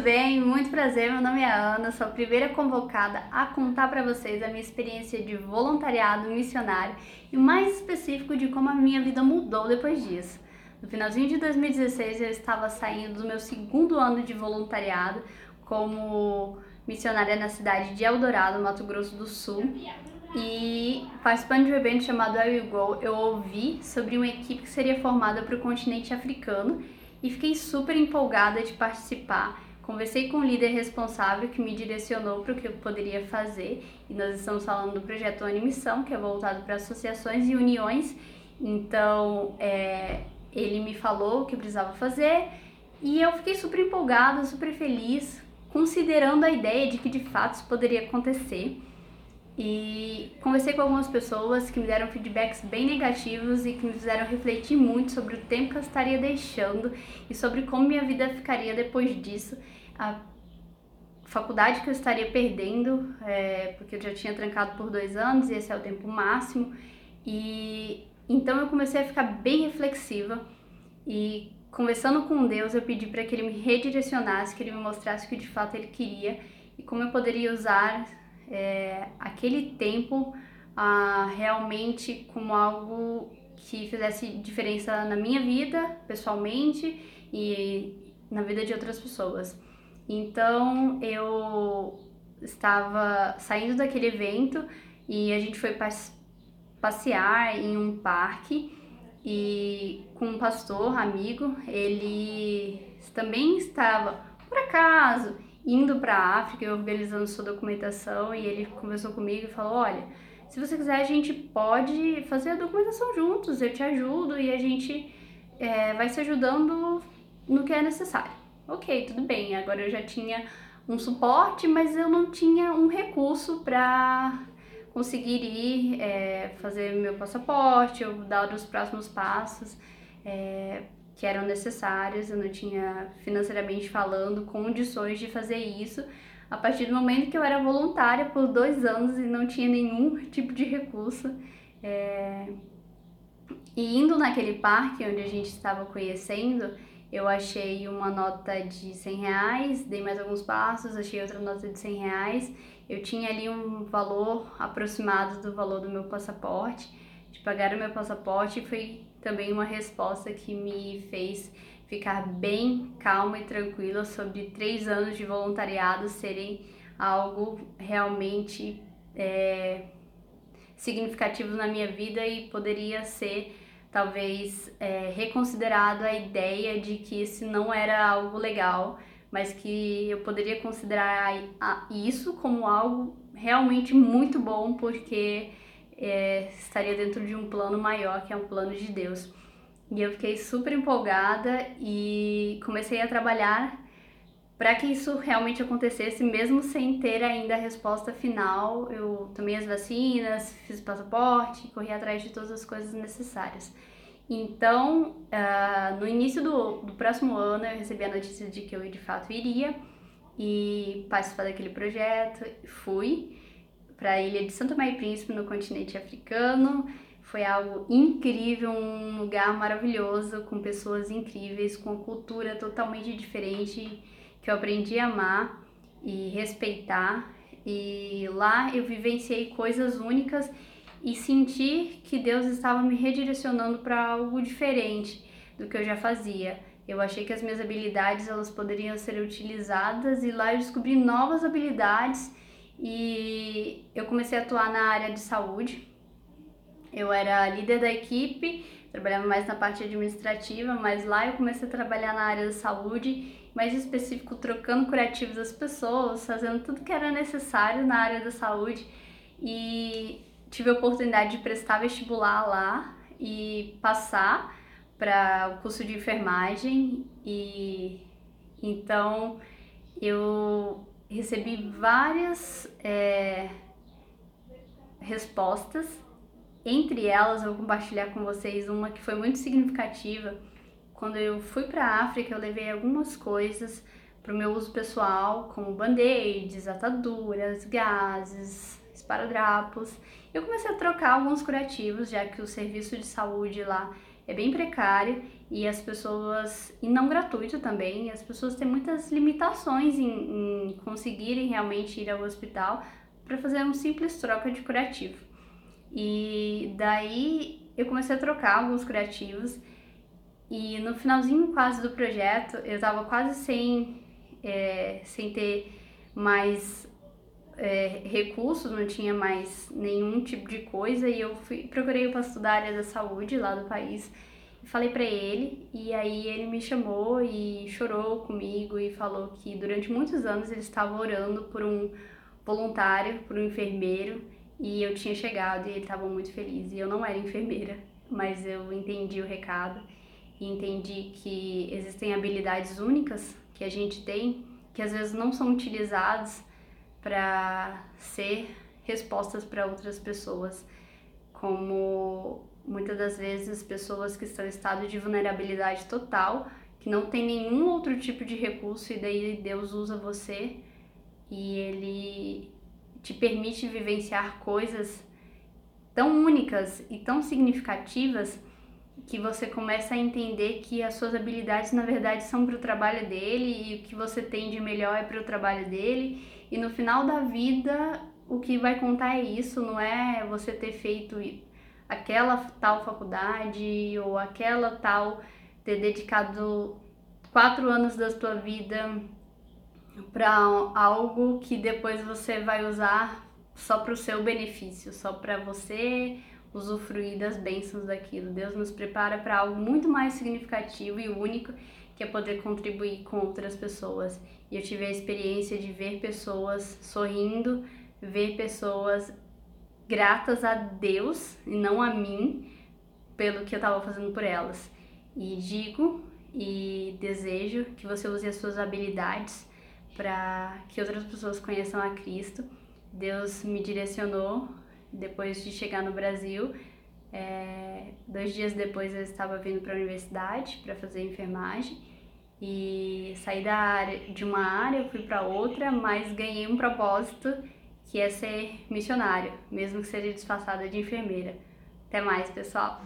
bem? Muito prazer, meu nome é Ana, sou a primeira convocada a contar para vocês a minha experiência de voluntariado missionário e mais específico de como a minha vida mudou depois disso. No finalzinho de 2016 eu estava saindo do meu segundo ano de voluntariado como missionária na cidade de Eldorado, Mato Grosso do Sul. E participando de um evento chamado I Will Go, eu ouvi sobre uma equipe que seria formada para o continente africano e fiquei super empolgada de participar. Conversei com o líder responsável que me direcionou para o que eu poderia fazer e nós estamos falando do projeto Animissão, que é voltado para associações e uniões. Então, é, ele me falou o que precisava fazer e eu fiquei super empolgada, super feliz, considerando a ideia de que de fato isso poderia acontecer. E conversei com algumas pessoas que me deram feedbacks bem negativos e que me fizeram refletir muito sobre o tempo que eu estaria deixando e sobre como minha vida ficaria depois disso. A faculdade que eu estaria perdendo, é, porque eu já tinha trancado por dois anos e esse é o tempo máximo. E então eu comecei a ficar bem reflexiva e conversando com Deus eu pedi para que Ele me redirecionasse, que Ele me mostrasse o que de fato Ele queria e como eu poderia usar é, aquele tempo realmente como algo que fizesse diferença na minha vida, pessoalmente, e na vida de outras pessoas. Então eu estava saindo daquele evento e a gente foi passear em um parque e com um pastor amigo, ele também estava por acaso indo para a África e organizando sua documentação e ele conversou comigo e falou: "Olha, se você quiser a gente pode fazer a documentação juntos, eu te ajudo e a gente é, vai se ajudando no que é necessário". Ok, tudo bem. Agora eu já tinha um suporte, mas eu não tinha um recurso para conseguir ir é, fazer meu passaporte ou dar os próximos passos. É, que eram necessárias, eu não tinha financeiramente falando condições de fazer isso. A partir do momento que eu era voluntária por dois anos e não tinha nenhum tipo de recurso, é... e indo naquele parque onde a gente estava conhecendo, eu achei uma nota de 100 reais, dei mais alguns passos, achei outra nota de 100 reais. Eu tinha ali um valor aproximado do valor do meu passaporte, de pagar o meu passaporte e foi também uma resposta que me fez ficar bem calma e tranquila sobre três anos de voluntariado serem algo realmente é, significativo na minha vida e poderia ser talvez é, reconsiderado a ideia de que isso não era algo legal, mas que eu poderia considerar isso como algo realmente muito bom, porque é, estaria dentro de um plano maior, que é um plano de Deus. E eu fiquei super empolgada e comecei a trabalhar para que isso realmente acontecesse, mesmo sem ter ainda a resposta final. Eu tomei as vacinas, fiz o passaporte, corri atrás de todas as coisas necessárias. Então, uh, no início do, do próximo ano, eu recebi a notícia de que eu de fato iria e participar daquele projeto. Fui para a ilha de Santo Tomé e Príncipe, no continente africano. Foi algo incrível, um lugar maravilhoso, com pessoas incríveis, com cultura totalmente diferente, que eu aprendi a amar e respeitar. E lá eu vivenciei coisas únicas e senti que Deus estava me redirecionando para algo diferente do que eu já fazia. Eu achei que as minhas habilidades elas poderiam ser utilizadas e lá eu descobri novas habilidades e eu comecei a atuar na área de saúde. Eu era líder da equipe, trabalhava mais na parte administrativa, mas lá eu comecei a trabalhar na área da saúde, mais específico trocando curativos das pessoas, fazendo tudo que era necessário na área da saúde e tive a oportunidade de prestar vestibular lá e passar para o curso de enfermagem e então eu recebi várias é, respostas. Entre elas, eu vou compartilhar com vocês uma que foi muito significativa. Quando eu fui para a África, eu levei algumas coisas para o meu uso pessoal, como band-aids, ataduras, gases, esparadrapos. Eu comecei a trocar alguns curativos, já que o serviço de saúde lá é bem precário e as pessoas, e não gratuito também, as pessoas têm muitas limitações em, em conseguirem realmente ir ao hospital para fazer um simples troca de curativo. E daí eu comecei a trocar alguns curativos e no finalzinho quase do projeto eu estava quase sem, é, sem ter mais é, recursos, não tinha mais nenhum tipo de coisa. E eu fui, procurei o pastor da área da saúde lá do país falei para ele. E aí ele me chamou e chorou comigo e falou que durante muitos anos ele estava orando por um voluntário, por um enfermeiro e eu tinha chegado e ele estava muito feliz. E eu não era enfermeira, mas eu entendi o recado e entendi que existem habilidades únicas que a gente tem que às vezes não são utilizadas para ser respostas para outras pessoas, como muitas das vezes pessoas que estão em estado de vulnerabilidade total, que não tem nenhum outro tipo de recurso e daí Deus usa você e ele te permite vivenciar coisas tão únicas e tão significativas que você começa a entender que as suas habilidades na verdade são para o trabalho dele e o que você tem de melhor é para o trabalho dele. E no final da vida o que vai contar é isso, não é você ter feito aquela tal faculdade ou aquela tal ter dedicado quatro anos da sua vida para algo que depois você vai usar só para o seu benefício, só para você usufruir das bênçãos daquilo. Deus nos prepara para algo muito mais significativo e único, que é poder contribuir com outras pessoas. E eu tive a experiência de ver pessoas sorrindo, ver pessoas gratas a Deus e não a mim pelo que eu estava fazendo por elas. E digo e desejo que você use as suas habilidades para que outras pessoas conheçam a Cristo. Deus me direcionou depois de chegar no Brasil. É, dois dias depois eu estava vindo para a universidade para fazer enfermagem e saí da área, de uma área, fui para outra, mas ganhei um propósito que é ser missionário, mesmo que seja disfarçada de enfermeira. Até mais, pessoal!